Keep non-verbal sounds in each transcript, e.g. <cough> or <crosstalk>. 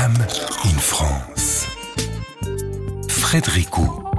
Miam in France. Frédéricot.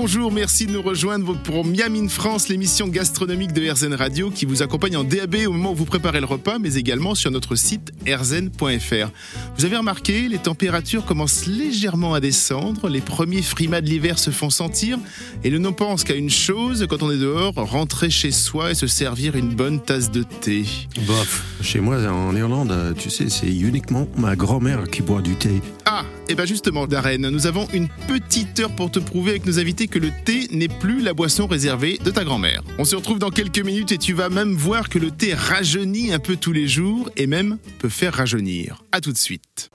Bonjour, merci de nous rejoindre pour Miam in France, l'émission gastronomique de RZN Radio qui vous accompagne en DAB au moment où vous préparez le repas, mais également sur notre site rzn.fr. Vous avez remarqué, les températures commencent légèrement à descendre, les premiers frimas de l'hiver se font sentir, et l'on ne pense qu'à une chose quand on est dehors, rentrer chez soi et se servir une bonne tasse de thé. Bof, chez moi en Irlande, tu sais, c'est uniquement ma grand-mère qui boit du thé. Ah, et bien justement, Darren, nous avons une petite heure pour te prouver avec nos invités que le thé n'est plus la boisson réservée de ta grand-mère. On se retrouve dans quelques minutes et tu vas même voir que le thé rajeunit un peu tous les jours et même peut faire rajeunir. À tout de suite.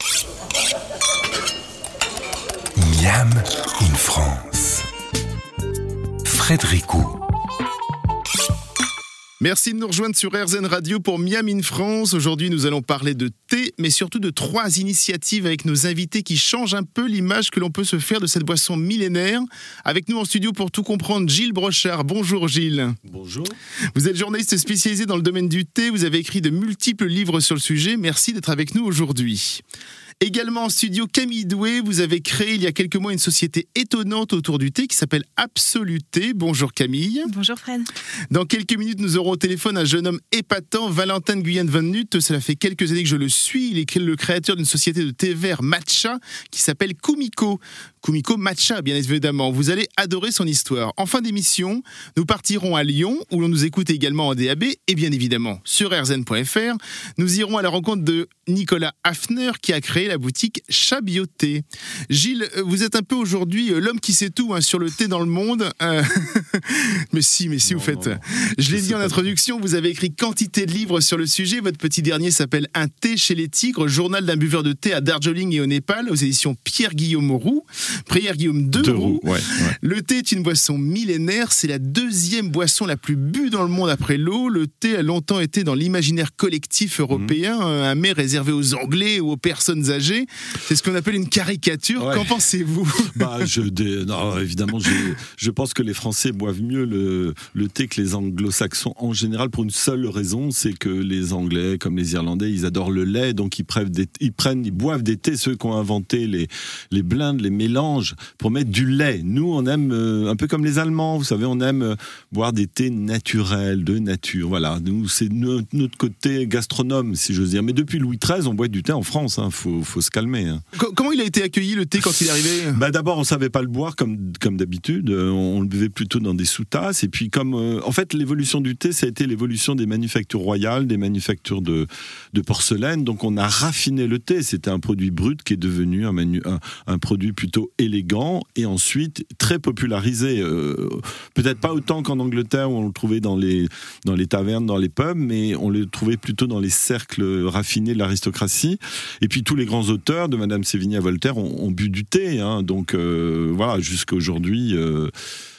Miam in France. Frédéricot. Merci de nous rejoindre sur RZN Radio pour Miam in France. Aujourd'hui, nous allons parler de thé, mais surtout de trois initiatives avec nos invités qui changent un peu l'image que l'on peut se faire de cette boisson millénaire. Avec nous en studio pour tout comprendre, Gilles Brochard. Bonjour Gilles. Bonjour. Vous êtes journaliste spécialisé dans le domaine du thé. Vous avez écrit de multiples livres sur le sujet. Merci d'être avec nous aujourd'hui. Également en studio, Camille Doué, vous avez créé il y a quelques mois une société étonnante autour du thé qui s'appelle Absoluté. Bonjour Camille. Bonjour Fred. Dans quelques minutes, nous aurons au téléphone un jeune homme épatant, Valentin Guyane Van Nut. Cela fait quelques années que je le suis. Il est le créateur d'une société de thé vert matcha qui s'appelle Kumiko. Kumiko Matcha, bien évidemment. Vous allez adorer son histoire. En fin d'émission, nous partirons à Lyon, où l'on nous écoute également en DAB, et bien évidemment sur rzn.fr. Nous irons à la rencontre de Nicolas Hafner, qui a créé la boutique Chabioté. Gilles, vous êtes un peu aujourd'hui euh, l'homme qui sait tout hein, sur le thé dans le monde. Euh, <laughs> mais si, mais si, vous faites. Je l'ai dit en introduction, vous avez écrit quantité de livres sur le sujet. Votre petit dernier s'appelle Un thé chez les tigres, journal d'un buveur de thé à Darjeeling et au Népal, aux éditions Pierre-Guillaume Roux. Prière Guillaume de, Roux. ouais, ouais. Le thé est une boisson millénaire, c'est la deuxième boisson la plus bue dans le monde après l'eau. Le thé a longtemps été dans l'imaginaire collectif européen, Mhm. un mets réservé aux Anglais ou aux personnes âgées. C'est ce qu'on appelle une caricature. Ouais. Qu'en pensez-vous <laughs> Bah, je, dé- non, évidemment, je, je pense que les Français boivent mieux le, le thé que les Anglo-Saxons en général pour une seule raison, c'est que les Anglais, comme les Irlandais, ils adorent le lait, donc ils prennent, des, ils prennent, ils boivent des thés. Ceux qui ont inventé les, les blindes, les mélanges pour mettre du lait. Nous, on aime euh, un peu comme les Allemands, vous savez, on aime euh, boire des thés naturels, de nature. Voilà, nous, c'est notre, notre côté gastronome, si j'ose dire. Mais depuis Louis XIII, on boit du thé en France. Hein. Faut, faut se calmer. hein. Co- Comment il a été accueilli le thé quand il est arrivé? Bah d'abord, on savait pas le boire comme comme d'habitude. Euh, On le buvait plutôt dans des sous-tasses. Et puis comme euh, en fait l'évolution du thé, ça a été l'évolution des manufactures royales, des manufactures de de porcelaine. Donc on a raffiné le thé. C'était un produit brut qui est devenu un, manu- un, un produit plutôt élégant et ensuite très popularisé. Euh, Peut-être pas autant qu'en Angleterre où on le trouvait dans les dans les tavernes, dans les pubs, mais on le trouvait plutôt dans les cercles raffinés de l'aristocratie. Et puis tous les grands auteurs, de Madame Sévigné à Voltaire, ont, bu du thé. hein. donc euh, voilà, jusqu'à aujourd'hui, euh,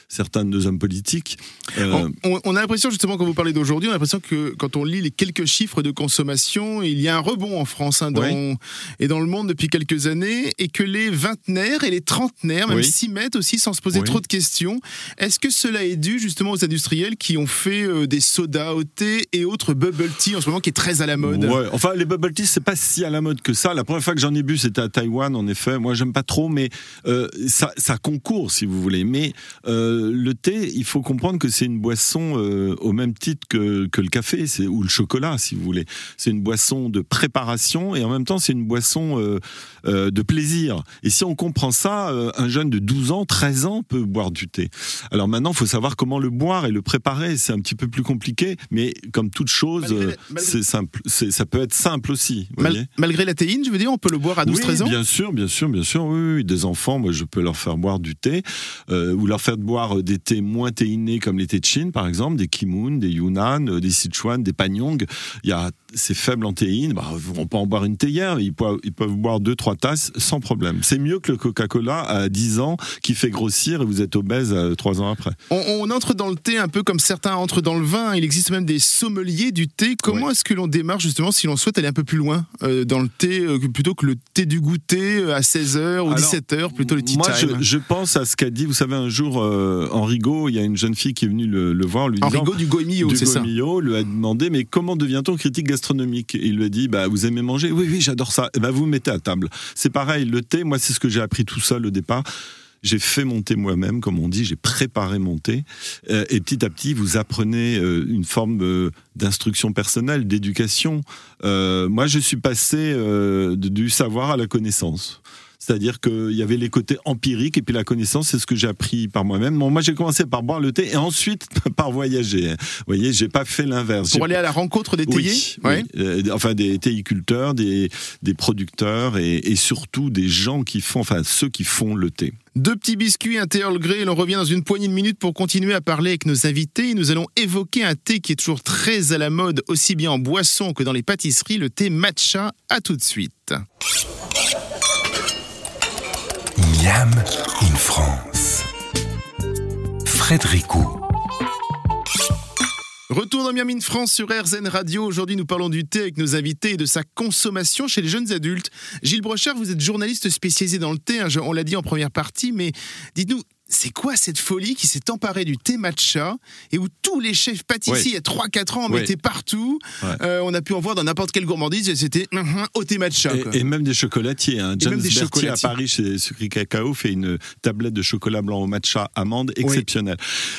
certains de nos hommes politiques. euh, on, on a l'impression justement quand vous parlez d'aujourd'hui, on a l'impression que quand on lit les quelques chiffres de consommation, il y a un rebond en France hein, dans, Oui. et dans le monde depuis quelques années, et que les vingtenaires et les trentenaires même Oui. s'y mettent aussi sans se poser Oui. trop de questions. Est-ce que cela est dû justement aux industriels qui ont fait euh, des sodas au thé et autres bubble tea en ce moment qui est très à la mode? Ouais, enfin les bubble tea c'est pas si à la mode que ça. La première fois que j'en ai bu c'était à Taïwan en effet. Moi j'aime pas trop mais euh, ça, ça concourt si vous voulez. Mais euh, le thé il faut comprendre que c'est une boisson euh, au même titre que, que le café ou le chocolat si vous voulez. C'est une boisson de préparation et en même temps c'est une boisson euh, euh, de plaisir. Et si on comprend ça, euh, un jeune de 12 ans, 13 ans peut boire du thé. Alors maintenant il faut savoir comment le boire et le préparer. C'est un petit peu plus compliqué mais comme toute chose Malgré la- euh, malgré- c'est simple, ça peut être simple aussi. vous Mal- voyez. malgré la théine, je veux dire, on peut le boire à 12-13 oui, ans? bien sûr, bien sûr, bien sûr. Oui, oui, des enfants, moi, je peux leur faire boire du thé euh, ou leur faire boire euh, des thés moins théinés comme les thés de Chine, par exemple, des Kimoun, des Yunnan, euh, des Sichuan, des Panyong. Il y a c'est faible en théine. Bah, on peut en boire une théière. Ils peuvent, ils peuvent boire deux, trois tasses sans problème. C'est mieux que le Coca-Cola à 10 ans qui fait grossir et vous êtes obèse euh, trois ans après. On, on entre dans le thé un peu comme certains entrent dans le vin. Il existe même des sommeliers du thé. Comment est-ce que l'on démarre justement si l'on souhaite aller un peu plus loin euh, dans le thé euh, plutôt que le thé du goûter euh, à 16h ou Alors, 17h, plutôt le tea Moi, time? je, je pense à ce qu'a dit, vous savez, un jour, euh, euh, Enrigo, il y a une jeune fille qui est venue le, le voir, lui disant, du Goemio, c'est ça. Goemio, lui a demandé mais comment devient-on critique gastronomique? Et il lui a dit bah vous aimez manger? Oui oui j'adore ça. Et ben vous mettez à table. C'est pareil le thé. Moi c'est ce que j'ai appris tout seul au départ. J'ai fait mon thé moi-même, comme on dit, j'ai préparé mon thé. Euh, et petit à petit, vous apprenez euh, une forme euh, d'instruction personnelle, d'éducation. Moi, je suis passé de- du savoir à la connaissance. C'est-à-dire qu'il y avait les côtés empiriques et puis la connaissance, c'est ce que j'ai appris par moi-même. Bon, moi, j'ai commencé par boire le thé et ensuite <laughs> par voyager. Vous voyez, j'ai pas fait l'inverse. Pour aller à la rencontre des théiers oui, Ouais. oui. Euh, enfin des théiculteurs, des, des producteurs et, et surtout des gens qui font, enfin ceux qui font le thé. Deux petits biscuits, un thé Earl Grey, et l'on revient dans une poignée de minutes pour continuer à parler avec nos invités. Nous allons évoquer un thé qui est toujours très à la mode, aussi bien en boisson que dans les pâtisseries, le thé matcha. À tout de suite. Miam in France. Frédéric. Retour dans Miami France sur RZN Radio. Aujourd'hui, nous parlons du thé avec nos invités et de sa consommation chez les jeunes adultes. Gilles Brochard, vous êtes journaliste spécialisé dans le thé, hein, on l'a dit en première partie, mais dites-nous, c'est quoi cette folie qui s'est emparée du thé matcha et où tous les chefs pâtissiers, Ouais. il y a 3-4 ans, en Ouais. mettaient partout Ouais. Euh, On a pu en voir dans n'importe quelle gourmandise et c'était hum, hum, au thé matcha. quoi. Et, même des chocolatiers. Hein. James des à. Paris chez Sucri Cacao fait une tablette de chocolat blanc au matcha amande exceptionnelle.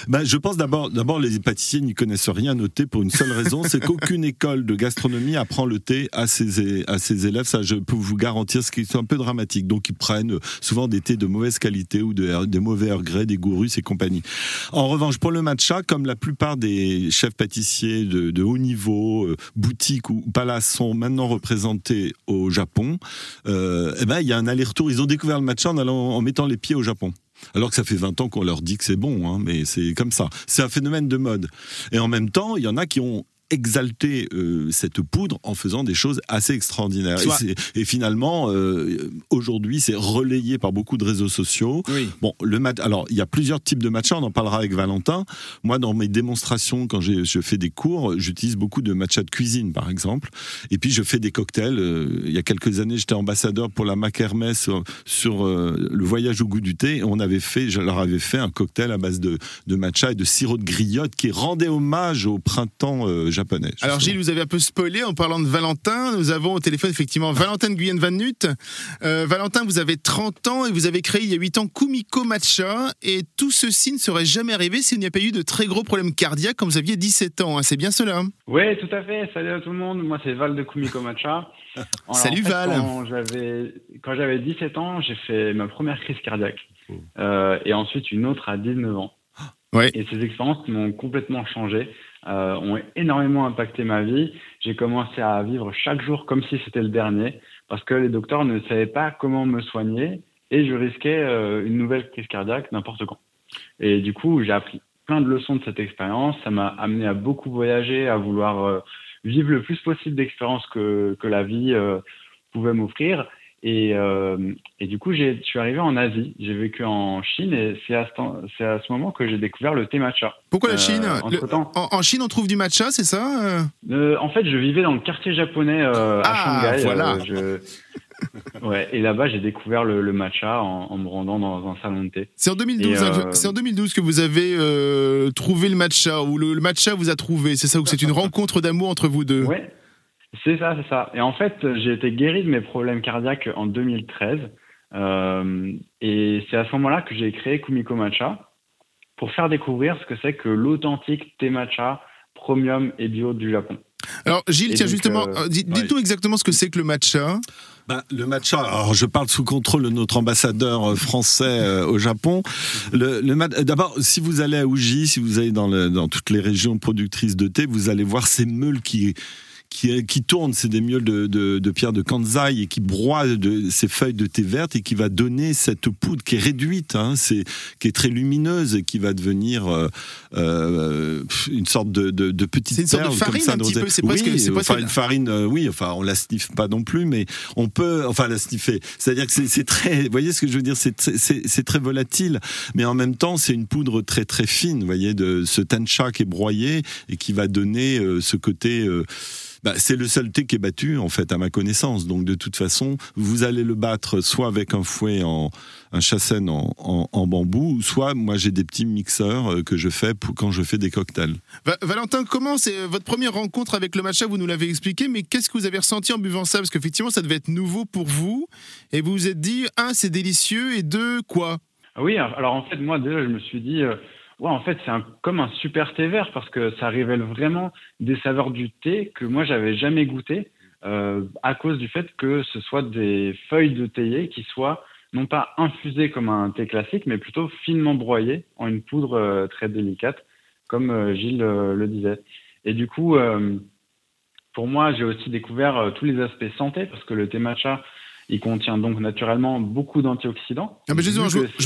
Ben, je pense d'abord, d'abord les pâtissiers n'y connaissent rien au thé pour une seule raison, c'est qu'aucune <laughs> école de gastronomie apprend le thé à ses, à ses élèves. Ça, je peux vous garantir, ce qui est un peu dramatique. Donc, ils prennent souvent des thés de mauvaise qualité ou de, des mauvais Earl Grey, des gourus et compagnie. En revanche, pour le matcha, comme la plupart des chefs pâtissiers de, de haut niveau, euh, boutiques ou palaces sont maintenant représentés au Japon, euh, eh ben, il y a un aller-retour. Ils ont découvert le matcha en, allant, en mettant les pieds au Japon. Alors que ça fait 20 ans qu'on leur dit que c'est bon, hein, mais c'est comme ça. C'est un phénomène de mode. Et en même temps, il y en a qui ont exalté euh, cette poudre en faisant des choses assez extraordinaires. Et, finalement, euh, aujourd'hui, c'est relayé par beaucoup de réseaux sociaux. Oui. Bon, le mat alors il y a plusieurs types de matcha, on en parlera avec Valentin. Moi, dans mes démonstrations, quand je fais des cours, j'utilise beaucoup de matcha de cuisine, par exemple. Et puis, je fais des cocktails. Euh, il y a quelques années, j'étais ambassadeur pour la Mac Hermès sur, sur, le voyage au goût du thé. Et on avait fait, je leur avais fait un cocktail à base de, de matcha et de sirop de griotte qui rendait hommage au printemps japonais. Alors. Gilles, vous avez un peu spoilé en parlant de Valentin. Nous avons au téléphone effectivement Valentin de Guyenne Van Nut. Euh, Valentin, vous avez 30 ans et vous avez créé il y a 8 ans Kumiko Matcha. Et tout ceci ne serait jamais arrivé s'il n'y a pas eu de très gros problèmes cardiaques quand vous aviez 17 ans. hein. C'est bien cela hein Oui, tout à fait. Salut à tout le monde. Moi, c'est Val de Kumiko Matcha. <laughs> Alors, Salut, en fait, Val. Quand j'avais, quand j'avais 17 ans, j'ai fait ma première crise cardiaque. Oh. Euh, et ensuite une autre à 19 ans. Et ces expériences m'ont complètement changé, euh, ont énormément impacté ma vie. J'ai commencé à vivre chaque jour comme si c'était le dernier, parce que les docteurs ne savaient pas comment me soigner et je risquais euh, une nouvelle crise cardiaque n'importe quand. Et du coup, j'ai appris plein de leçons de cette expérience. Ça m'a amené à beaucoup voyager, à vouloir euh, vivre le plus possible d'expériences que, que la vie euh, pouvait m'offrir. Et, euh, et du coup, je suis arrivé en Asie. J'ai vécu en Chine et c'est à, ce à moment que j'ai découvert le thé matcha. Pourquoi la Euh, Chine? Le- en, en Chine, on trouve du matcha, c'est ça? Euh en fait, je vivais dans le quartier japonais à Ah, Shanghai. voilà. je- <laughs> ouais, et là-bas, j'ai découvert le, le matcha en, en me rendant dans un salon de thé. C'est en 2012. Et, hein, euh, c'est en 2012 que vous avez trouvé le matcha ou le, le matcha vous a trouvé. C'est ça ou c'est une <laughs> rencontre d'amour entre vous deux? Ouais, c'est ça, c'est ça. Et en fait, j'ai été guéri de mes problèmes cardiaques en 2013. Euh, et c'est à ce moment-là que j'ai créé Kumiko Matcha pour faire découvrir ce que c'est que l'authentique thé matcha premium et bio du Japon. Alors Gilles, Et tiens justement, euh, euh, dites- dites-nous exactement ce que c'est que le matcha. Ben, le matcha, alors je parle sous contrôle de notre ambassadeur euh, français euh, au Japon. Le, le D'abord, si vous allez à Uji, si vous allez dans, le, dans toutes les régions productrices de thé, vous allez voir ces meules qui qui, qui tournent, c'est des meules de, de, de pierre de Kanzai et qui broient de, ces feuilles de thé verte et qui va donner cette poudre qui est réduite, hein, c'est, qui est très lumineuse et qui va devenir euh, euh, une sorte de, de, de petite C'est une sorte de perle farine, comme ça un petit peu, c'est oui, presque- c'est enfin une farine, euh, oui, enfin on la sniffe pas non plus, mais on peut, enfin la sniffer. C'est-à-dire que c'est- très, vous voyez ce que je veux dire, c'est très- c'est c'est très volatile, mais en même temps c'est une poudre très très fine, vous voyez, de ce tancha qui est broyé et qui va donner euh, ce côté. Bah, c'est le seul thé qui est battu, en fait, à ma connaissance. Donc, de toute façon, vous allez le battre soit avec un fouet en, un châssaine en, bambou, soit moi j'ai des petits mixeurs euh, que je fais pour, quand je fais des cocktails. Valentin, comment c'est euh, votre première rencontre avec le matcha Vous nous l'avez expliqué, mais qu'est-ce que vous avez ressenti en buvant ça? Parce qu'effectivement, ça devait être nouveau pour vous, et vous vous êtes dit, un, c'est délicieux, et deux, quoi? Oui, alors en fait, moi déjà, je me suis dit. Euh, ouais, en fait, c'est comme un super thé vert parce que ça révèle vraiment des saveurs du thé que moi, j'avais jamais goûté à cause du fait que ce soit des feuilles de théier qui soient non pas infusé comme un thé classique, mais plutôt finement broyé en une poudre euh, très délicate, comme euh, Gilles euh, le disait. Et du coup, pour moi, j'ai aussi découvert tous les aspects santé, parce que le thé matcha, il contient donc naturellement beaucoup d'antioxydants. Ah, mais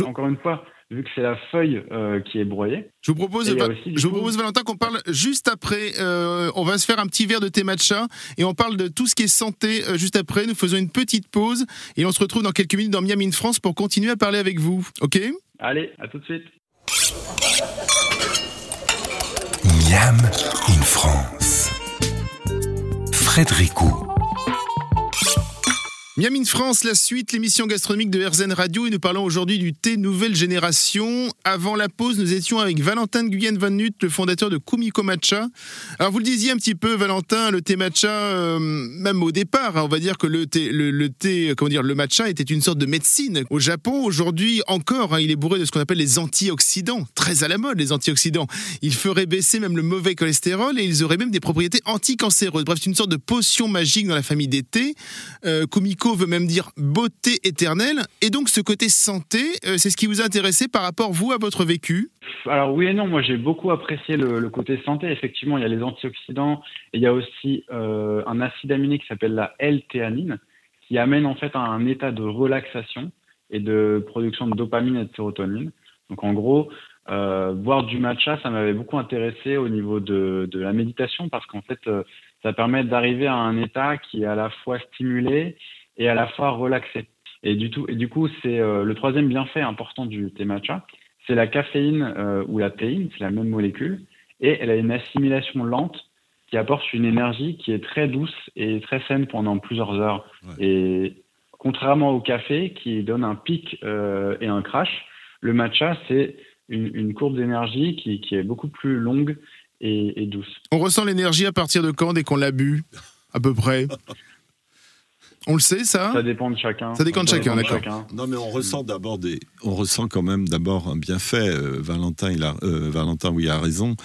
Encore une fois, vu que c'est la feuille euh, qui est broyée. Je vous propose, je vous propose Valentin, qu'on parle juste après. Euh, on va se faire un petit verre de thé matcha et on parle de tout ce qui est santé euh, juste après. Nous faisons une petite pause et on se retrouve dans quelques minutes dans Miami in France pour continuer à parler avec vous. Ok? Allez, à tout de suite. Miam in France. Frédérico. Miami France, la suite, l'émission gastronomique de RZN Radio et nous parlons aujourd'hui du thé nouvelle génération. Avant la pause, nous étions avec Valentin Guyenne Van Nut, le fondateur de Kumiko Matcha. Alors vous le disiez un petit peu, Valentin, le thé matcha, euh, même au départ, hein, on va dire que le thé, le, thé, comment dire, le matcha était une sorte de médecine. Au Japon, aujourd'hui encore, hein, il est bourré de ce qu'on appelle les antioxydants, très à la mode les antioxydants. Ils feraient baisser même le mauvais cholestérol et ils auraient même des propriétés anticancéreuses. Bref, c'est une sorte de potion magique dans la famille des thés. Euh, Kumiko veut même dire beauté éternelle. Et donc ce côté santé, euh, c'est ce qui vous a intéressé par rapport, vous, à votre vécu? Alors oui et non, moi j'ai beaucoup apprécié le, côté santé. Effectivement, il y a les antioxydants et il y a aussi euh, un acide aminé qui s'appelle la L-théanine, qui amène en fait à un état de relaxation et de production de dopamine et de sérotonine. Donc en gros, euh, boire du matcha, ça m'avait beaucoup intéressé au niveau de, de la méditation parce qu'en fait, ça permet d'arriver à un état qui est à la fois stimulé et à la fois relaxé. Et du, tout, et du coup, c'est euh, le troisième bienfait important du thé matcha, c'est la caféine euh, ou la théine, c'est la même molécule, et elle a une assimilation lente qui apporte une énergie qui est très douce et très saine pendant plusieurs heures. Et contrairement au café qui donne un pic euh, et un crash, le matcha, c'est une, une, courbe d'énergie qui, qui, est beaucoup plus longue et, et douce. On ressent l'énergie à partir de quand dès qu'on l'a bu À peu près? <laughs> On le sait, ça Ça dépend de chacun. Ça dépend de chacun, d'accord. Non, mais on ressent d'abord des, on ressent quand même d'abord un bienfait. Euh, Valentin, il a, euh, Valentin, oui, a raison.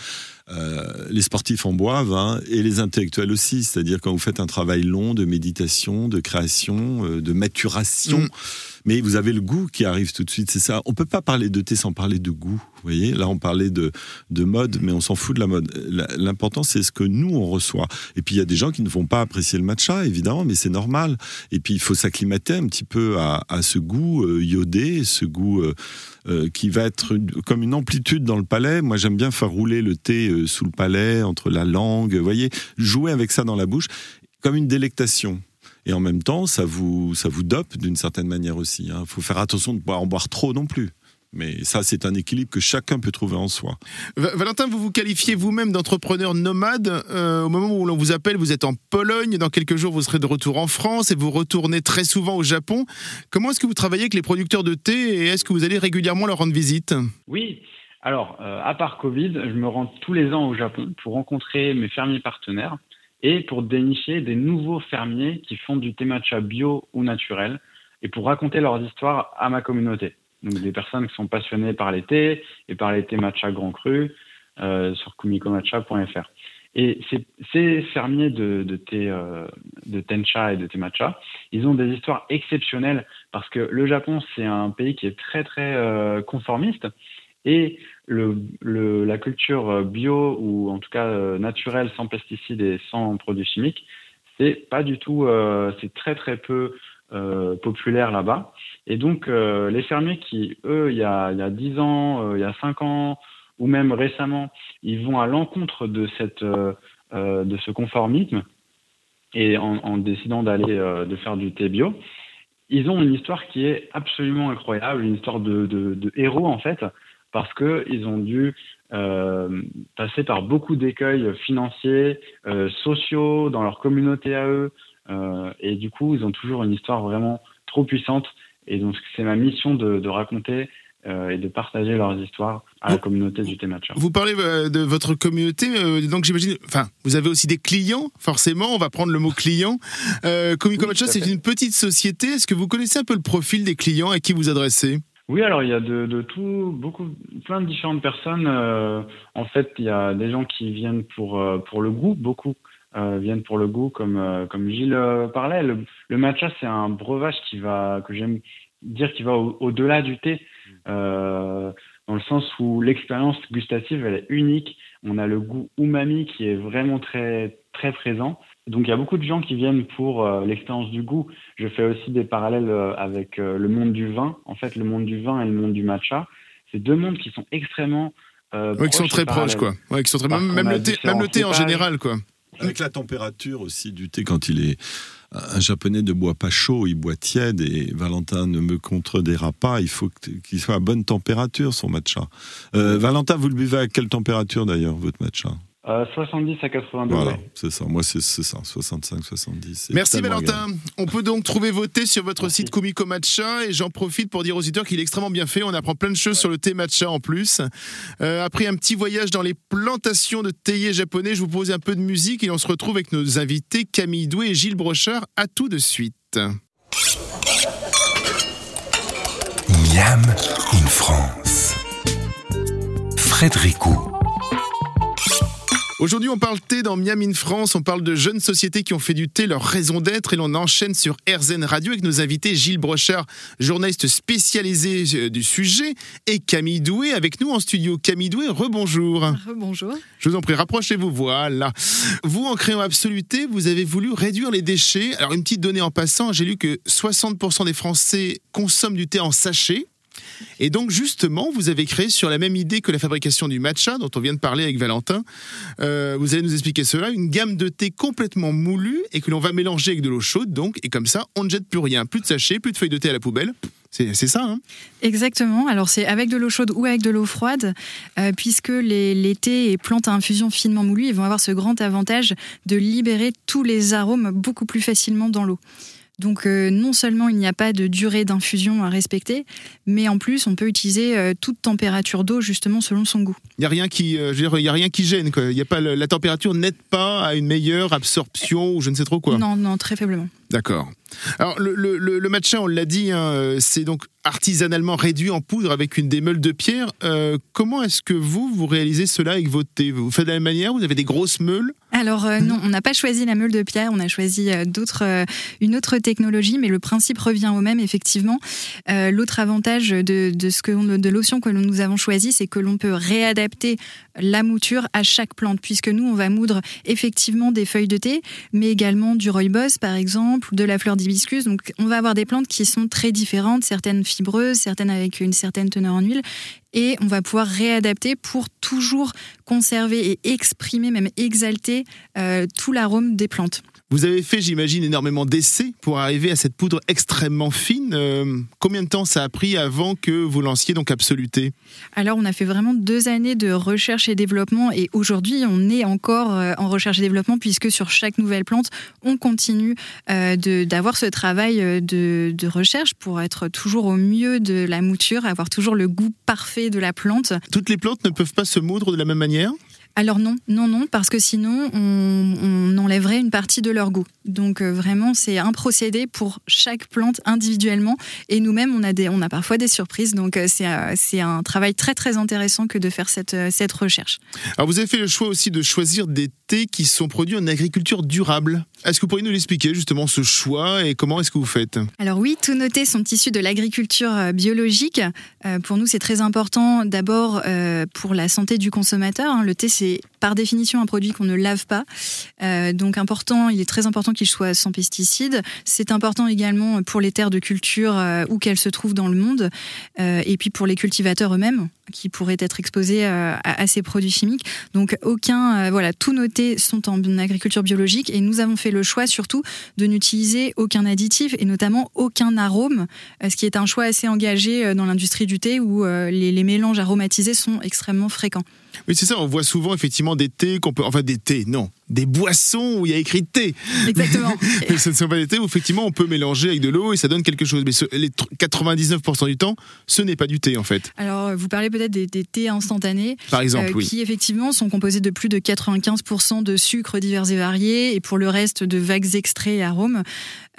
Euh, les sportifs en boivent hein, et les intellectuels aussi. C'est-à-dire quand vous faites un travail long de méditation, de création, de maturation. Mm mais vous avez le goût qui arrive tout de suite, c'est ça. On peut pas parler de thé sans parler de goût. Vous voyez, là on parlait de, de mode, mais on s'en fout de la mode. L'important c'est ce que nous on reçoit. Et puis il y a des gens qui ne vont pas apprécier le matcha, évidemment, mais c'est normal. Et puis il faut s'acclimater un petit peu à, à ce goût euh, iodé, ce goût euh, euh, qui va être comme une amplitude dans le palais. Moi j'aime bien faire rouler le thé sous le palais, entre la langue, vous voyez, jouer avec ça dans la bouche, comme une délectation et en même temps, ça vous, ça vous dope d'une certaine manière aussi. Il hein. faut faire attention de ne pas en boire trop non plus. Mais ça, c'est un équilibre que chacun peut trouver en soi. Valentin, vous vous qualifiez vous-même d'entrepreneur nomade. Euh, au moment où l'on vous appelle, vous êtes en Pologne. Dans quelques jours, vous serez de retour en France et vous retournez très souvent au Japon. Comment est-ce que vous travaillez avec les producteurs de thé et est-ce que vous allez régulièrement leur rendre visite? Oui. Alors, euh, à part Covid, je me rends tous les ans au Japon pour rencontrer mes fermiers partenaires et pour dénicher des nouveaux fermiers qui font du thé matcha bio ou naturel et pour raconter leurs histoires à ma communauté. Donc des personnes qui sont passionnées par thés et par les thés matcha grand cru euh, sur kumikomatcha.fr. Et ces, ces, fermiers de, de thé euh, de tencha et de thé matcha, ils ont des histoires exceptionnelles parce que le Japon c'est un pays qui est très très euh, conformiste et le, le, la culture bio ou en tout cas euh, naturelle, sans pesticides et sans produits chimiques, c'est pas du tout, euh, c'est très très peu euh, populaire là-bas. Et donc euh, les fermiers qui, eux, il y a, il y a 10 ans, euh, il y a 5 ans, ou même récemment, ils vont à l'encontre de cette de ce conformisme et en, en décidant d'aller de faire du thé bio, ils ont une histoire qui est absolument incroyable, une histoire de, de, de héros en fait, parce qu'ils ont dû euh, passé par beaucoup d'écueils financiers, euh, sociaux, dans leur communauté à eux. Euh, et du coup, ils ont toujours une histoire vraiment trop puissante. Et donc, c'est ma mission de, de raconter et de partager leurs histoires à la communauté du T-Matcha. Vous parlez de votre communauté, donc j'imagine, enfin, vous avez aussi des clients, forcément, on va prendre le mot client. Euh, Comico Oui, c'est une petite société. Est-ce que vous connaissez un peu le profil des clients à qui vous adressez? Oui, alors il y a de, de tout, beaucoup, plein de différentes personnes. Euh, en fait, il y a des gens qui viennent pour, euh, pour le goût, beaucoup euh, viennent pour le goût, comme, euh, comme Gilles euh, parlait. Le, le matcha, c'est un breuvage qui va, que j'aime dire qui va au- au-delà du thé, euh, dans le sens où l'expérience gustative, elle est unique. On a le goût umami qui est vraiment très, très présent. Donc il y a beaucoup de gens qui viennent pour euh, l'expérience du goût. Je fais aussi des parallèles euh, avec euh, le monde du vin. En fait, le monde du vin et le monde du matcha, c'est deux mondes qui sont extrêmement euh, Oui, qui sont très proches, quoi. Ouais, qui sont très... Même, même a le thé, même le thé en général, quoi. Avec la température aussi du thé, quand il est. Un japonais ne boit pas chaud, il boit tiède. Et Valentin ne me contredira pas, il faut qu'il soit à bonne température, son matcha. Euh, Valentin, vous le buvez à quelle température d'ailleurs, votre matcha? Euh, 70 à 80 degrés. Voilà, c'est ça. Moi, c'est ça, 65, 70. c'est Merci Valentin. On peut donc trouver vos thés sur votre Merci. site Comico Matcha et j'en profite pour dire aux auditeurs qu'il est extrêmement bien fait. On apprend plein de choses sur le thé matcha en plus. Euh, après un petit voyage dans les plantations de théiers japonais, je vous propose un peu de musique et on se retrouve avec nos invités Camille Doué et Gilles Brochard. À tout de suite. Miam in France. Frédéricot. Aujourd'hui, on parle thé dans Miam in France. On parle de jeunes sociétés qui ont fait du thé leur raison d'être et l'on enchaîne sur RZN Radio avec nos invités Gilles Brochard, journaliste spécialisé euh, du sujet, et Camille Doué avec nous en studio. Camille Doué, rebonjour. Bonjour. Je vous en prie, rapprochez-vous, voilà. Vous, en créant Absoluté, vous avez voulu réduire les déchets. Alors, une petite donnée en passant, j'ai lu que 60% des Français consomment du thé en sachet. Et donc, justement, vous avez créé sur la même idée que la fabrication du matcha, dont on vient de parler avec Valentin. Euh, vous allez nous expliquer cela. Une gamme de thé complètement moulu et que l'on va mélanger avec de l'eau chaude, donc. Et comme ça, on ne jette plus rien. Plus de sachets, plus de feuilles de thé à la poubelle. C'est ça, hein Exactement. Alors c'est avec de l'eau chaude ou avec de l'eau froide, euh, puisque les, les thés et plantes à infusion finement moulues, vont avoir ce grand avantage de libérer tous les arômes beaucoup plus facilement dans l'eau. Donc euh, non seulement il n'y a pas de durée d'infusion à respecter, mais en plus on peut utiliser euh, toute température d'eau justement selon son goût. Il n'y a rien qui, euh, je veux dire, y a rien qui gêne. Quoi. Il y a pas le- la température n'aide pas à une meilleure absorption ou je ne sais trop quoi. Non, non, très faiblement. D'accord. Alors le, le, matcha, on l'a dit, hein, euh, c'est donc artisanalement réduit en poudre avec une des meules de pierre. Euh, comment est-ce que vous vous réalisez cela avec votre thé Vous faites de la même manière? Vous avez des grosses meules? Alors euh, non, on n'a pas choisi la meule de pierre, on a choisi une autre technologie, mais le principe revient au même effectivement. L'autre avantage de, de ce que de l'option que nous avons choisie, c'est que l'on peut réadapter la mouture à chaque plante, puisque nous on va moudre effectivement des feuilles de thé, mais également du rooibos par exemple, ou de la fleur d'hibiscus. Donc on va avoir des plantes qui sont très différentes, certaines fibreuses, certaines avec une certaine teneur en huile et on va pouvoir réadapter pour toujours conserver et exprimer, même exalter euh, tout l'arôme des plantes. Vous avez fait, j'imagine, énormément d'essais pour arriver à cette poudre extrêmement fine. Euh, combien de temps ça a pris avant que vous lanciez donc Absoluté Alors on a fait vraiment deux années de recherche et développement et aujourd'hui on est encore euh, en recherche et développement puisque sur chaque nouvelle plante on continue euh, d'avoir ce travail de, de recherche pour être toujours au mieux de la mouture, avoir toujours le goût parfait de la plante. Toutes les plantes ne peuvent pas se moudre de la même manière Alors non, non, non, parce que sinon on, enlèverait une partie de leur goût. Donc euh, vraiment c'est un procédé pour chaque plante individuellement et nous-mêmes on a des, on a parfois des surprises. Donc euh, c'est euh, c'est un travail très très intéressant que de faire cette cette recherche. Alors vous avez fait le choix aussi de choisir des thés qui sont produits en agriculture durable. Est-ce que vous pourriez nous l'expliquer justement ce choix et comment est-ce que vous faites? Alors oui, tous nos thés sont issus de l'agriculture euh, biologique. Euh, pour nous, c'est très important d'abord euh, pour la santé du consommateur. hein. Le thé, c'est par définition un produit qu'on ne lave pas. Donc important, il est très important qu'il soit sans pesticides. C'est important également pour les terres de culture où qu'elles se trouvent dans le monde et puis pour les cultivateurs eux-mêmes. Qui pourraient être exposés à, à, ces produits chimiques. Donc aucun, voilà, tous nos thés sont en agriculture biologique et nous avons fait le choix surtout de n'utiliser aucun additif et notamment aucun arôme, ce qui est un choix assez engagé dans l'industrie du thé où les, les mélanges aromatisés sont extrêmement fréquents. Oui, c'est ça. On voit souvent effectivement des thés qu'on peut, enfin des thés, non, des boissons où il y a écrit thé. Exactement. Mais ce ne sont pas des thés où effectivement on peut mélanger avec de l'eau et ça donne quelque chose. Mais les 99% du temps, ce n'est pas du thé en fait. Alors, vous parlez peut-être des, thés instantanés. Par exemple, euh, oui. Qui effectivement sont composés de plus de 95% de sucres divers et variés et pour le reste de vagues extraits et arômes.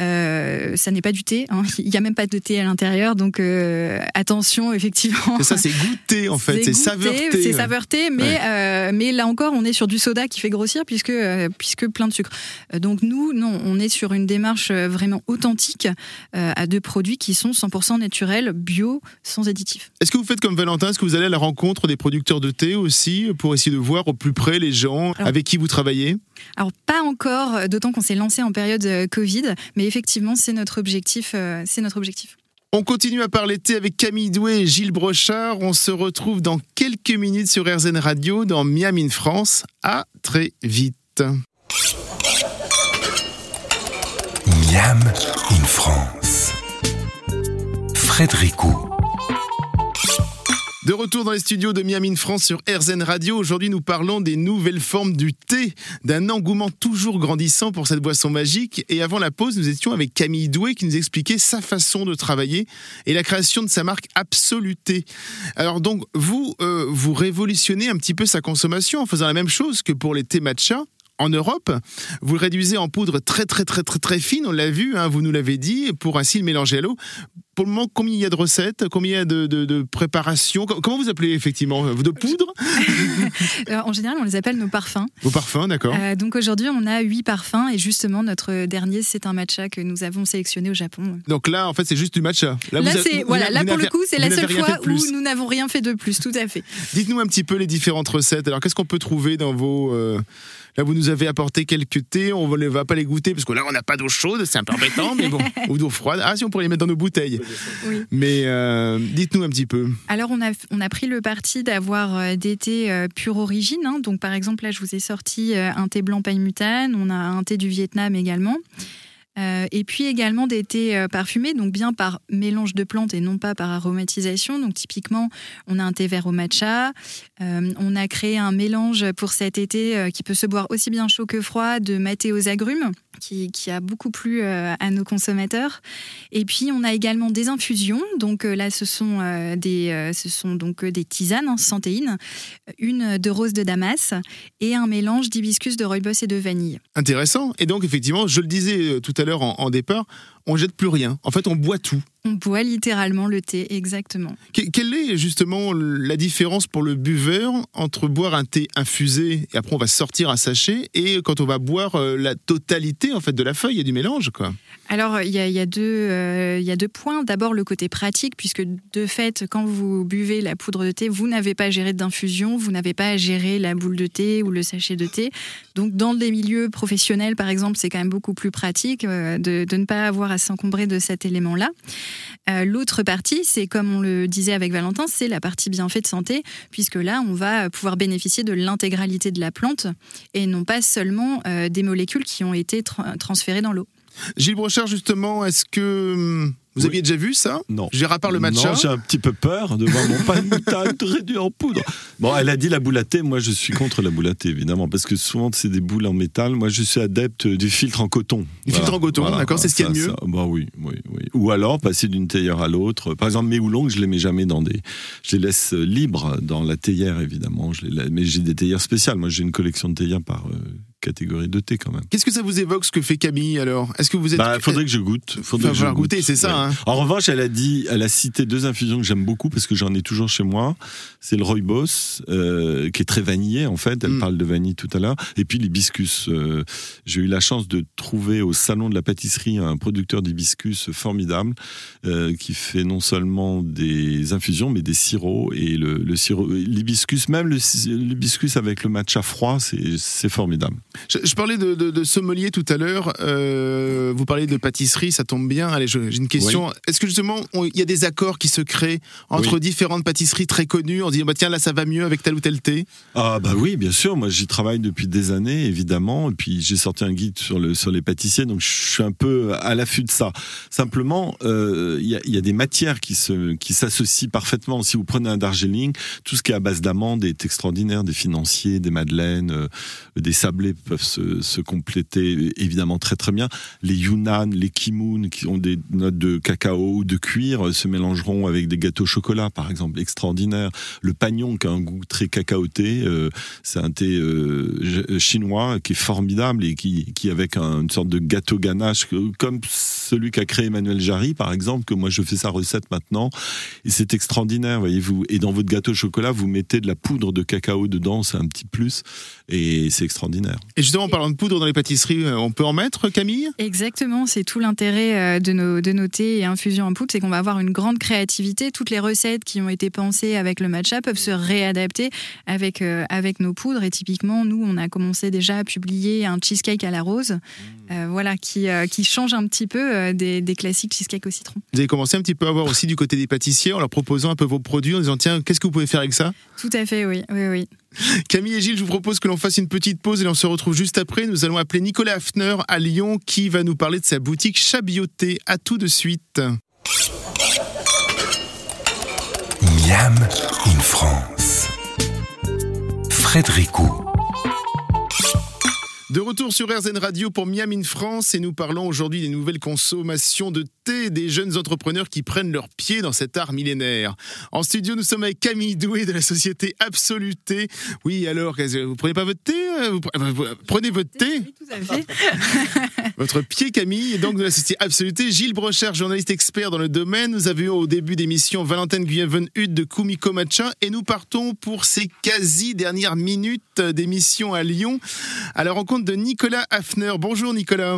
Euh, ça n'est pas du thé. Hein. <laughs> Il n'y a même pas de thé à l'intérieur. Donc euh, attention, effectivement. C'est ça, c'est goûté en <laughs> fait. C'est saveur thé. C'est saveur thé mais, mais là encore, on est sur du soda qui fait grossir puisque, euh, puisque plein de sucre. Euh, donc nous, non, on est sur une démarche vraiment authentique à deux produits qui sont 100% naturels, bio, sans additifs. Est-ce que vous faites comme Valentin Est-ce que vous allez à la rencontre des producteurs de thé aussi pour essayer de voir au plus près les gens avec qui vous travaillez? Alors pas encore, d'autant qu'on s'est lancé en période Covid, mais effectivement, c'est notre objectif. c'est notre objectif. On continue à parler thé avec Camille Doué et Gilles Brochard. On se retrouve dans quelques minutes sur RZN Radio dans Miami, France. À très vite. Miam in France. Frédéricot. De retour dans les studios de Miami France sur RZN Radio, aujourd'hui nous parlons des nouvelles formes du thé, d'un engouement toujours grandissant pour cette boisson magique. Et avant la pause, nous étions avec Camille Doué qui nous expliquait sa façon de travailler et la création de sa marque Absoluté. Alors donc vous, euh, vous révolutionnez un petit peu sa consommation en faisant la même chose que pour les thés matcha en Europe. Vous le réduisez en poudre très très très très très fine, on l'a vu, hein, vous nous l'avez dit, pour ainsi le mélanger à l'eau. Pour le moment, combien il y a de recettes Combien il y a de, de, préparations Comment vous appelez effectivement De poudre <laughs> En général, on les appelle nos parfums. Vos parfums, d'accord. Euh, donc aujourd'hui, on a huit parfums et justement, notre dernier, c'est un matcha que nous avons sélectionné au Japon. Donc là, en fait, c'est juste du matcha. Là, voilà, là pour le coup, c'est la seule fois où nous n'avons rien fait de plus, tout à fait. Dites-nous un petit peu les différentes recettes. Alors, qu'est-ce qu'on peut trouver dans vos... Euh, Là, vous nous avez apporté quelques thés, on ne va pas les goûter parce que là, on n'a pas d'eau chaude, c'est un peu embêtant, mais bon, <laughs> ou d'eau froide. Ah, si on pourrait les mettre dans nos bouteilles. Oui. Mais euh, dites-nous un petit peu. Alors, on a, on a pris le parti d'avoir euh, des thés euh, pure origine. Hein. Donc, par exemple, là, je vous ai sorti un thé blanc paille mutane, on a un thé du Vietnam également. Euh, et puis également des thés euh, parfumés, donc bien par mélange de plantes et non pas par aromatisation. Donc typiquement, on a un thé vert au matcha. Euh, on a créé un mélange pour cet été qui peut se boire aussi bien chaud que froid de maté aux agrumes qui, a beaucoup plu à nos consommateurs. Et puis on a également des infusions. Donc là, ce sont des, ce sont donc des tisanes, hein, santéine, une de rose de Damas et un mélange d'hibiscus, de rooibos et de vanille. Intéressant. Et donc effectivement, je le disais tout à l'heure en, en départ, on jette plus rien. En fait, on boit tout. On boit littéralement le thé, exactement. quelle est justement la différence pour le buveur entre boire un thé infusé et après on va sortir un sachet et quand on va boire euh, la totalité en fait de la feuille et du mélange quoi? Alors il y, a, deux, euh, il y a deux points. D'abord le côté pratique puisque de fait quand vous buvez la poudre de thé, vous n'avez pas à gérer d'infusion, vous n'avez pas à gérer la boule de thé ou le sachet de thé. Donc dans des milieux professionnels par exemple, c'est quand même beaucoup plus pratique euh, de, de ne pas avoir à s'encombrer de cet élément-là. Euh, l'autre partie, c'est comme on le disait avec Valentin, c'est la partie bienfait de santé, puisque là, on va pouvoir bénéficier de l'intégralité de la plante et non pas seulement euh, des molécules qui ont été transférées dans l'eau. Gilles Brochard, justement, est-ce que vous aviez déjà vu ça? Non. J'ai part le matcha. Non, j'ai un petit peu peur de voir mon pain de réduit <laughs> en poudre. Bon, elle a dit la boule à thé. Moi, je suis contre la boule à thé, évidemment, parce que souvent, c'est des boules en métal. Moi, je suis adepte du filtre en coton. Du filtre en coton, d'accord, c'est ce qu'il y a de mieux. bah oui, oui, oui. Ou alors, passer d'une théière à l'autre. Par exemple, mes houlons, je les mets jamais dans des. Je les laisse libres dans la théière, évidemment. Je les... Mais j'ai des théières spéciales. Moi, j'ai une collection de théières par. Euh, catégorie de thé quand même. Qu'est-ce que ça vous évoque ce que fait Camille alors? Est-ce que vous êtes bah, faudrait que je goûte. Faudrait que je goûter, c'est ça. Hein. En revanche, elle a dit, elle a cité deux infusions que j'aime beaucoup parce que j'en ai toujours chez moi. C'est le rooibos euh, qui est très vanillé en fait. Elle mm. parle de vanille tout à l'heure. Et puis l'hibiscus. Euh, J'ai eu la chance de trouver au salon de la pâtisserie un producteur d'hibiscus formidable euh, qui fait non seulement des infusions mais des sirops et le, le sirop, l'hibiscus, même l'hibiscus avec le matcha froid, c'est formidable. Je, parlais de, sommelier tout à l'heure. Euh, vous parlez de pâtisserie, ça tombe bien. Allez, j'ai une question. Est-ce que justement, il y a des accords qui se créent entre différentes pâtisseries très connues en disant bah, tiens, là, ça va mieux avec tel ou tel thé? Ah, bah oui, bien sûr. Moi, j'y travaille depuis des années, évidemment. Et puis, j'ai sorti un guide sur, le, sur les pâtissiers, donc je suis un peu à l'affût de ça. Simplement, euh, il y, a, des matières qui se qui s'associent parfaitement. Si vous prenez un Darjeeling, tout ce qui est à base d'amandes est extraordinaire, des financiers, des madeleines, euh, des sablés peuvent se, se, compléter évidemment très très bien. Les Yunnan, les Kimoun qui ont des notes de cacao ou de cuir se mélangeront avec des gâteaux au chocolat par exemple, extraordinaire. Le pagnon qui a un goût très cacaoté, euh, c'est un thé euh, chinois qui est formidable et qui, qui avec une sorte de gâteau ganache comme celui qu'a créé Emmanuel Jarry par exemple, que moi je fais sa recette maintenant et c'est extraordinaire, voyez-vous. Et dans votre gâteau au chocolat, vous mettez de la poudre de cacao dedans, c'est un petit plus et c'est extraordinaire. Et justement, en parlant de poudre dans les pâtisseries, euh, on peut en mettre, Camille? Exactement, c'est tout l'intérêt euh, de nos, de nos thés et infusions en poudre, c'est qu'on va avoir une grande créativité. Toutes les recettes qui ont été pensées avec le matcha peuvent se réadapter avec, euh, avec nos poudres. Et typiquement, nous, on a commencé déjà à publier un cheesecake à la rose, mmh. voilà, qui, qui change un petit peu des, des classiques cheesecake au citron. Vous avez commencé un petit peu à voir aussi du côté des pâtissiers en leur proposant un peu vos produits, en disant tiens, qu'est-ce que vous pouvez faire avec ça? Tout à fait, oui, oui, oui. Camille et Gilles, je vous propose que l'on fasse une petite pause et on se retrouve juste après. Nous allons appeler Nicolas Hafner à Lyon qui va nous parler de sa boutique Chabioté. À tout de suite. Miam in France. Frédéricou. De retour sur RZN Radio pour Miam in France et nous parlons aujourd'hui des nouvelles consommations de thé des jeunes entrepreneurs qui prennent leur pied dans cet art millénaire. En studio, nous sommes avec Camille Doué de la société Absoluté. Oui, alors, vous prenez pas votre thé euh, vous Prenez votre thé? Oui, tout à fait. <laughs> Votre pied, Camille, et donc de la société Absoluté. Gilles Brocher, journaliste expert dans le domaine. Nous avions au début d'émission Valentine Guyaven Hut de Kumiko Matcha et nous partons pour ces quasi dernières minutes d'émission à Lyon la rencontre de Nicolas Hafner. Bonjour Nicolas.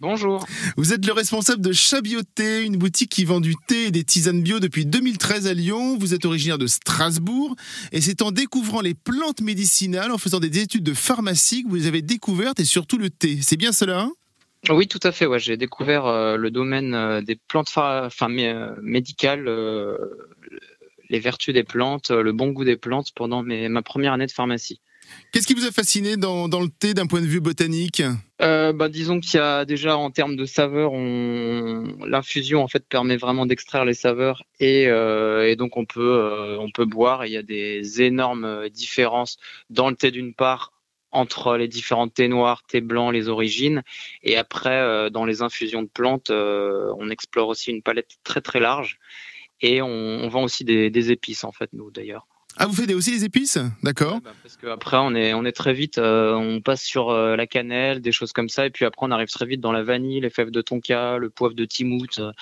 Bonjour. Vous êtes le responsable de Chabioté, une boutique qui vend du thé et des tisanes bio depuis 2013 à Lyon. Vous êtes originaire de Strasbourg et c'est en découvrant les plantes médicinales, en faisant des études de pharmacie que vous avez découvertes et surtout le thé. C'est bien cela hein? Oui, tout à fait. Ouais, j'ai découvert euh, le domaine euh, des plantes enfin, euh, médicales, les vertus des plantes, le bon goût des plantes pendant ma première année de pharmacie. Qu'est-ce qui vous a fasciné dans, le thé d'un point de vue botanique euh, bah, Disons qu'il y a déjà en termes de saveurs, l'infusion en fait permet vraiment d'extraire les saveurs et, euh, donc on peut, euh, on peut boire. il y a des énormes différences dans le thé d'une part entre les différents thés noirs, thés blancs, les origines. Et après, dans les infusions de plantes, on explore aussi une palette très très large. Et on, vend aussi des épices en fait, nous d'ailleurs. Ah, vous faites aussi des épices D'accord. Bah, parce qu'après, on est, on est très vite, euh, on passe sur euh, la cannelle, des choses comme ça, et puis après, on arrive très vite dans la vanille, les fèves de tonka, le poivre de timout, euh,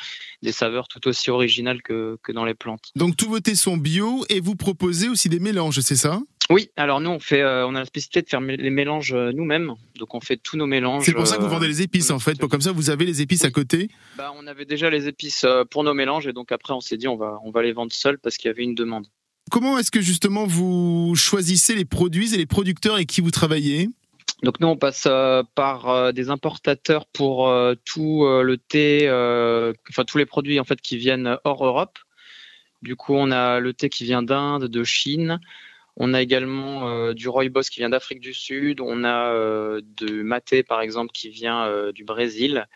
des saveurs tout aussi originales que, que dans les plantes. Donc, tous vos thés sont bio et vous proposez aussi des mélanges, c'est ça? Oui, alors nous on fait, on a la spécificité de faire les mélanges nous-mêmes, donc on fait tous nos mélanges. C'est pour ça que vous vendez les épices en fait, pour comme ça vous avez les épices à côté. Bah, on avait déjà les épices pour nos mélanges et donc après on s'est dit on va on va les vendre seuls parce qu'il y avait une demande. Comment est-ce que justement vous choisissez les produits et les producteurs et qui vous travaillez? Donc nous on passe euh, par euh, des importateurs pour euh, tout le thé, enfin tous les produits en fait qui viennent hors Europe. Du coup on a le thé qui vient d'Inde, de Chine. On a également du rooibos qui vient d'Afrique du Sud. On a du maté par exemple qui vient du Brésil.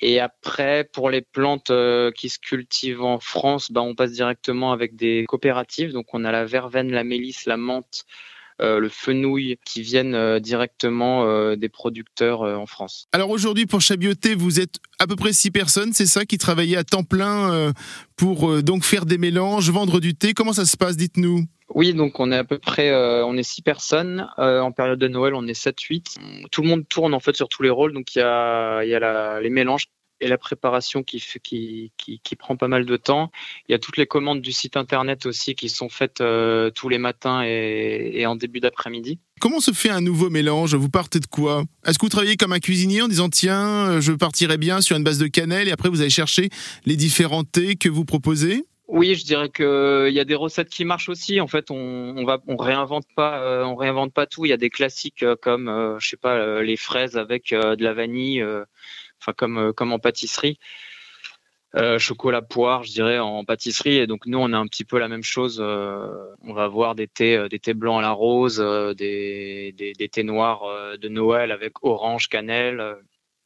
Et après, pour les plantes euh, qui se cultivent en France, bah, on passe directement avec des coopératives. Donc, on a la verveine, la mélisse, la menthe, le fenouil qui viennent euh, directement des producteurs en France. Alors aujourd'hui, pour Chabioté, vous êtes à peu près six personnes, c'est ça, qui travaillent à temps plein pour donc faire des mélanges, vendre du thé. Comment ça se passe Dites-nous? Oui, donc on est à peu près, on est six personnes. en période de Noël, on est 7-8. Tout le monde tourne en fait sur tous les rôles. Donc il y a, il y a les mélanges et la préparation qui, qui, qui, qui, prend pas mal de temps. Il y a toutes les commandes du site internet aussi qui sont faites euh, tous les matins et, et en début d'après-midi. Comment se fait un nouveau mélange? Vous partez de quoi? Est-ce que vous travaillez comme un cuisinier en disant tiens, je partirai bien sur une base de cannelle et après vous allez chercher les différents thés que vous proposez? Oui, je dirais que il y a des recettes qui marchent aussi. En fait, on, on va, on réinvente pas, euh, on réinvente pas tout. Il y a des classiques euh, comme, euh, je sais pas, euh, les fraises avec euh, de la vanille, euh, enfin comme euh, comme en pâtisserie. Euh, chocolat poire, je dirais en pâtisserie. Et donc nous, on a un petit peu la même chose. euh, on va avoir des thés, des thés blancs à la rose, euh, des, des, des thés noirs de Noël avec orange, cannelle.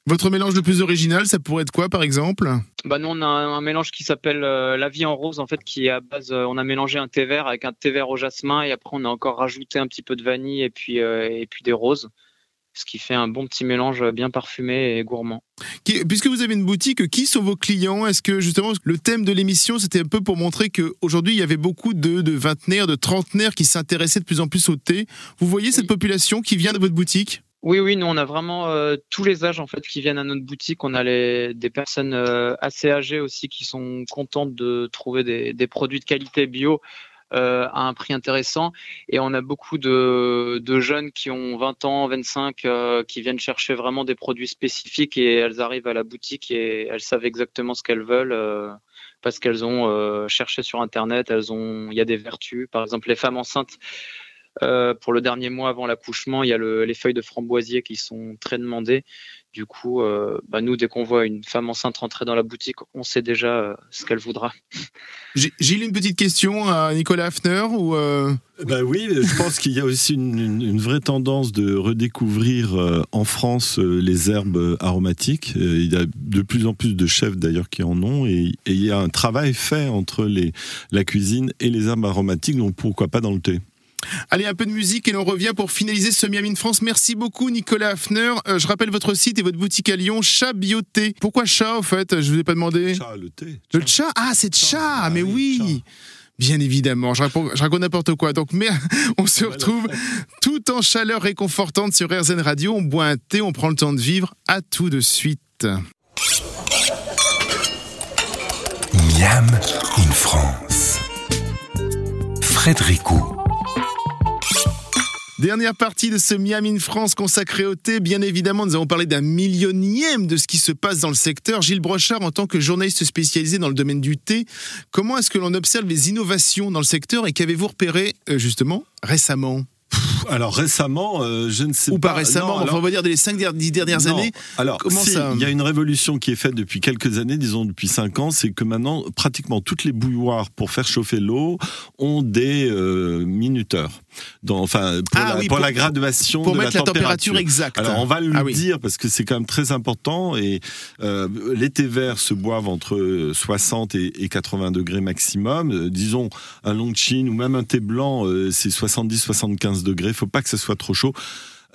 Votre mélange le plus original, ça pourrait être quoi par exemple? Bah nous on a un, un mélange qui s'appelle la vie en rose en fait qui est à base on a mélangé un thé vert avec un thé vert au jasmin et après on a encore rajouté un petit peu de vanille et puis et puis des roses ce qui fait un bon petit mélange bien parfumé et gourmand. Puisque vous avez une boutique, qui sont vos clients? Est-ce que justement le thème de l'émission c'était un peu pour montrer qu'aujourd'hui il y avait beaucoup de, de vingtenaires, de trentenaires qui s'intéressaient de plus en plus au thé. Vous voyez cette population qui vient de votre boutique? Oui oui, nous on a vraiment euh, tous les âges en fait qui viennent à notre boutique, on a les des personnes euh, assez âgées aussi qui sont contentes de trouver des des produits de qualité bio à un prix intéressant. Et on a beaucoup de, de jeunes qui ont 20 ans, 25, euh, qui viennent chercher vraiment des produits spécifiques et elles arrivent à la boutique et elles savent exactement ce qu'elles veulent euh, parce qu'elles ont euh, cherché sur Internet. Elles ont, il y a des vertus. Par exemple, les femmes enceintes. euh, pour le dernier mois avant l'accouchement, il y a le, les feuilles de framboisier qui sont très demandées. Du coup, euh, bah nous, dès qu'on voit une femme enceinte rentrer dans la boutique, on sait déjà euh, ce qu'elle voudra. J'ai Gilles, une petite question à Nicolas Hafner ou euh, Ben oui, je pense qu'il y a aussi une, une- une vraie tendance de redécouvrir euh, en France euh, les herbes aromatiques. Euh, il y a de plus en plus de chefs d'ailleurs qui en ont et, et il y a un travail fait entre les, la cuisine et les herbes aromatiques, donc pourquoi pas dans le thé. Allez, un peu de musique et l'on revient pour finaliser ce Miami in France. Merci beaucoup, Nicolas Hafner. Euh, je rappelle votre site et votre boutique à Lyon, Chat Bioté. Pourquoi chat, au fait? Je vous ai pas demandé. Chat, le thé. Le chat? Ah, c'est chat Ah Mais oui, oui Bien évidemment, je raconte, je raconte n'importe quoi. Donc, mais <laughs> on se retrouve tout en chaleur réconfortante sur RZN Radio. On boit un thé, on prend le temps de vivre. À tout de suite. Miam in France. Frédéricot. Dernière partie de ce Miam in France consacré au thé. Bien évidemment, nous avons parlé d'un millionième de ce qui se passe dans le secteur. Gilles Brochard, en tant que journaliste spécialisé dans le domaine du thé, comment est-ce que l'on observe les innovations dans le secteur et qu'avez-vous repéré euh, justement récemment? Alors récemment, euh, je ne sais Ou pas pas. récemment, Non, mais enfin, alors- on va dire des 5 10 dernières Non. années. Alors, Comment si, ça il y a une révolution qui est faite depuis quelques années, disons depuis cinq ans, c'est que maintenant, pratiquement toutes les bouilloires pour faire chauffer l'eau ont des euh, minuteurs. Dans, enfin, pour, Ah la, oui, pour pour- la graduation Pour de mettre la, température exacte. Alors on va le Ah oui. dire parce que c'est quand même très important et euh, les thés verts se boivent entre 60 et, et 80 degrés maximum. Euh, disons un long chin ou même un thé blanc, euh, c'est 70-75 degrés. Faut pas que ça soit trop chaud.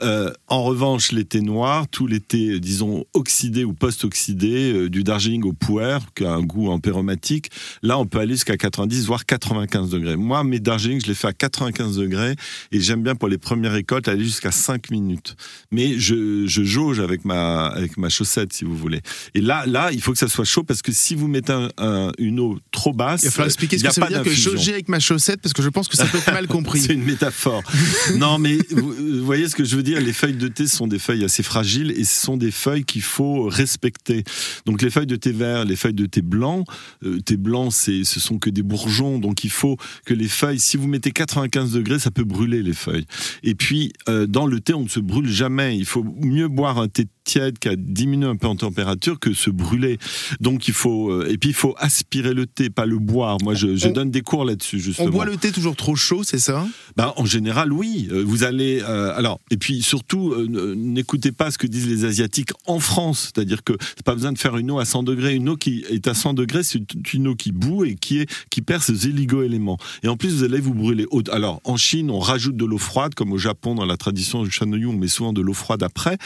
Euh, en revanche, les thés noirs, tous les thés, euh, disons, oxydés ou post-oxydés, euh, du Darjeeling au puer, qui a un goût empéromatique, là, on peut aller jusqu'à 90, voire 95 degrés. Moi, mes Darjeeling, je les fais à 95 degrés, et j'aime bien pour les premières récoltes aller jusqu'à 5 minutes. Mais je, je jauge avec ma, avec ma chaussette, si vous voulez. Et là, là, il faut que ça soit chaud, parce que si vous mettez un- un- une eau trop basse, Il va falloir expliquer ce que a ça veut dire que jauger avec ma chaussette, parce que je pense que ça peut être mal <laughs> compris. C'est une métaphore. non, mais vous, vous voyez ce que je veux dire? Les feuilles de thé sont des feuilles assez fragiles et ce sont des feuilles qu'il faut respecter. Donc les feuilles de thé vert, les feuilles de thé blanc, euh, thé blanc, c'est, ce sont que des bourgeons. Donc il faut que les feuilles, si vous mettez 95 degrés, ça peut brûler les feuilles. Et puis euh, dans le thé, on ne se brûle jamais. Il faut mieux boire un thé tiède qui a diminué un peu en température que se brûler. Donc il faut euh, et puis il faut aspirer le thé, pas le boire. Moi je, je On- donne des cours là-dessus justement. On boit le thé toujours trop chaud, c'est ça? Ben, en général, oui. Euh, Vous allez. euh, alors, et puis surtout, euh, n'écoutez pas ce que disent les Asiatiques en France. C'est-à-dire que c'est pas besoin de faire une eau à 100 degrés. Une eau qui est à 100 degrés, c'est une eau qui bout et qui, est, qui perd ses oligo-éléments. Et en plus, vous allez vous brûler. Alors, en Chine, on rajoute de l'eau froide, comme au Japon, dans la tradition du Shanoyu, on met souvent de l'eau froide après.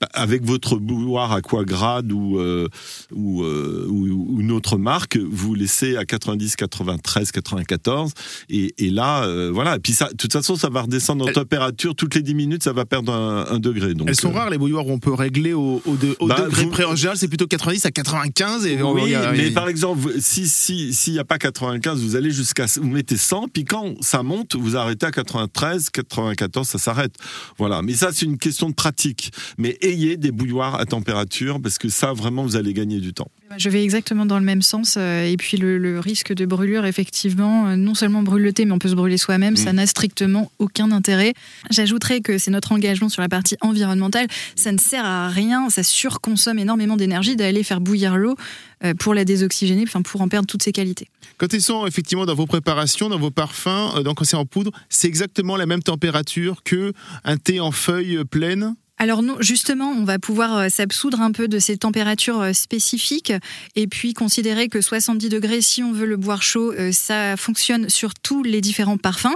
Ben, avec votre bouilloire Aquagrade ou, euh, ou, euh, ou, ou une autre marque, vous laissez à 90, 93, 94. Et, et là, euh, voilà. Et puis, ça, de toute façon, ça va redescendre en température. Toutes les 10 minutes, ça va perdre un, un degré. Donc, Elles sont euh, rares les bouilloires où on peut régler au, au, de- au Bah, degré vous- près. En général, c'est plutôt 90 à 95. Et on- Oui, mais par exemple, vous- si si s'il n'y a pas 95, vous allez jusqu'à vous mettez 100, puis quand ça monte, vous arrêtez à 93, 94, ça s'arrête. Voilà. Mais ça, c'est une question de pratique. Mais ayez des thé bouilloire à température parce que ça, vraiment, vous allez gagner du temps. Je vais exactement dans le même sens. euh, Et puis le, le risque de brûlure, effectivement, euh, non seulement brûle le thé, mais on peut se brûler soi-même. Ça n'a strictement aucun intérêt. J'ajouterais que c'est notre sur la partie environnementale. Ça ne sert à rien. Ça surconsomme énormément d'énergie d'aller faire bouillir l'eau euh, pour la désoxygéner, enfin pour en perdre toutes ses qualités. Quand ils sont effectivement dans vos préparations, dans vos parfums, euh, donc quand c'est en poudre, c'est exactement la même température que un thé en feuilles euh, pleines. Alors non, justement, on va pouvoir euh, s'absoudre un peu de ces températures euh, spécifiques et puis considérer que 70 degrés, si on veut le boire chaud, euh, ça fonctionne sur tous les différents parfums.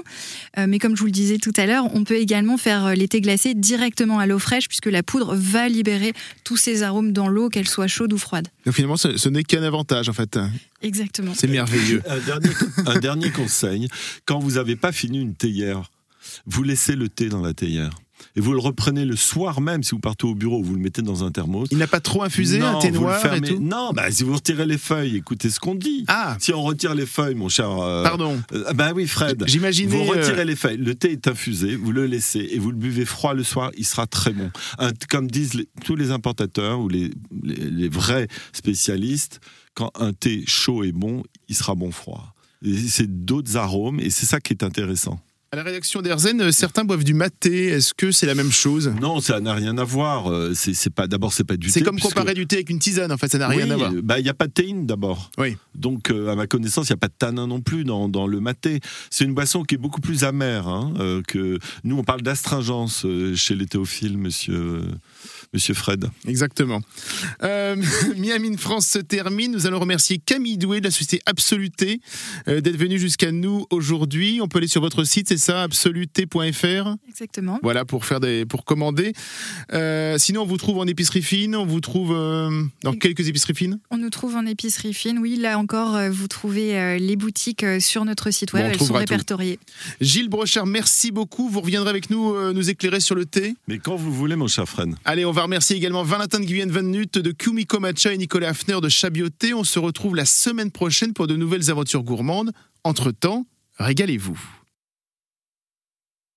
Mais comme je vous le disais tout à l'heure, on peut également faire les thés glacés directement à l'eau fraîche puisque la poudre va libérer tous ces arômes dans l'eau, qu'elle soit chaude ou froide. Donc finalement, ce, ce n'est qu'un avantage en fait. Exactement. C'est merveilleux. Un dernier, un dernier conseil, quand vous n'avez pas fini une théière, vous laissez le thé dans la théière. Et vous le reprenez le soir même, si vous partez au bureau, vous le mettez dans un thermos. Il n'a pas trop infusé Non, un thé noir et tout? Non, bah, si vous retirez les feuilles, écoutez ce qu'on dit. Ah, Si on retire les feuilles, mon cher. euh, pardon. euh, bah oui, Fred. J'imaginais. Vous euh, retirez les feuilles, le thé est infusé, vous le laissez et vous le buvez froid le soir, il sera très bon. Un- comme disent les- tous les importateurs ou les, les- les vrais spécialistes, quand un thé chaud est bon, il sera bon froid. C'est d'autres arômes et c'est ça qui est intéressant. À la rédaction d'Erzen, euh, certains boivent du maté. Est-ce que c'est la même chose? Non, ça n'a rien à voir. Euh, C'est c'est pas d'abord c'est pas du thé. C'est comme puisque- comparer du thé avec une tisane, en fait, ça n'a rien Oui, à voir. bah, Il n'y a pas de théine d'abord. Oui. Donc, euh, à ma connaissance, il n'y a pas de tanin non plus dans, dans le maté. C'est une boisson qui est beaucoup plus amère. hein, euh, que nous, on parle d'astringence euh, chez les théophiles, monsieur, monsieur Fred. Exactement. Euh, <laughs> Miami in France se termine. Nous allons remercier Camille Doué de la société Absoluté euh, d'être venu jusqu'à nous aujourd'hui. On peut aller sur votre site, c'est ça, absoluté.fr. Exactement. Voilà pour faire des, pour commander. Euh, sinon, on vous trouve en épicerie fine. On vous trouve euh, dans quelques épiceries fines? On nous trouve en épicerie fine. Oui, là encore, vous trouvez euh, les boutiques euh, sur notre site Bon, web. on Elles sont tout. répertoriées. Gilles Brochard, merci beaucoup. Vous reviendrez avec nous euh, nous éclairer sur le thé? Mais quand vous voulez, mon cher Fred. Allez, on va remercier également Valentin de Guyenne Van de Kumiko Matcha et Nicolas Hafner de Chabioté. On se retrouve la semaine prochaine pour de nouvelles aventures gourmandes. Entre-temps, régalez-vous.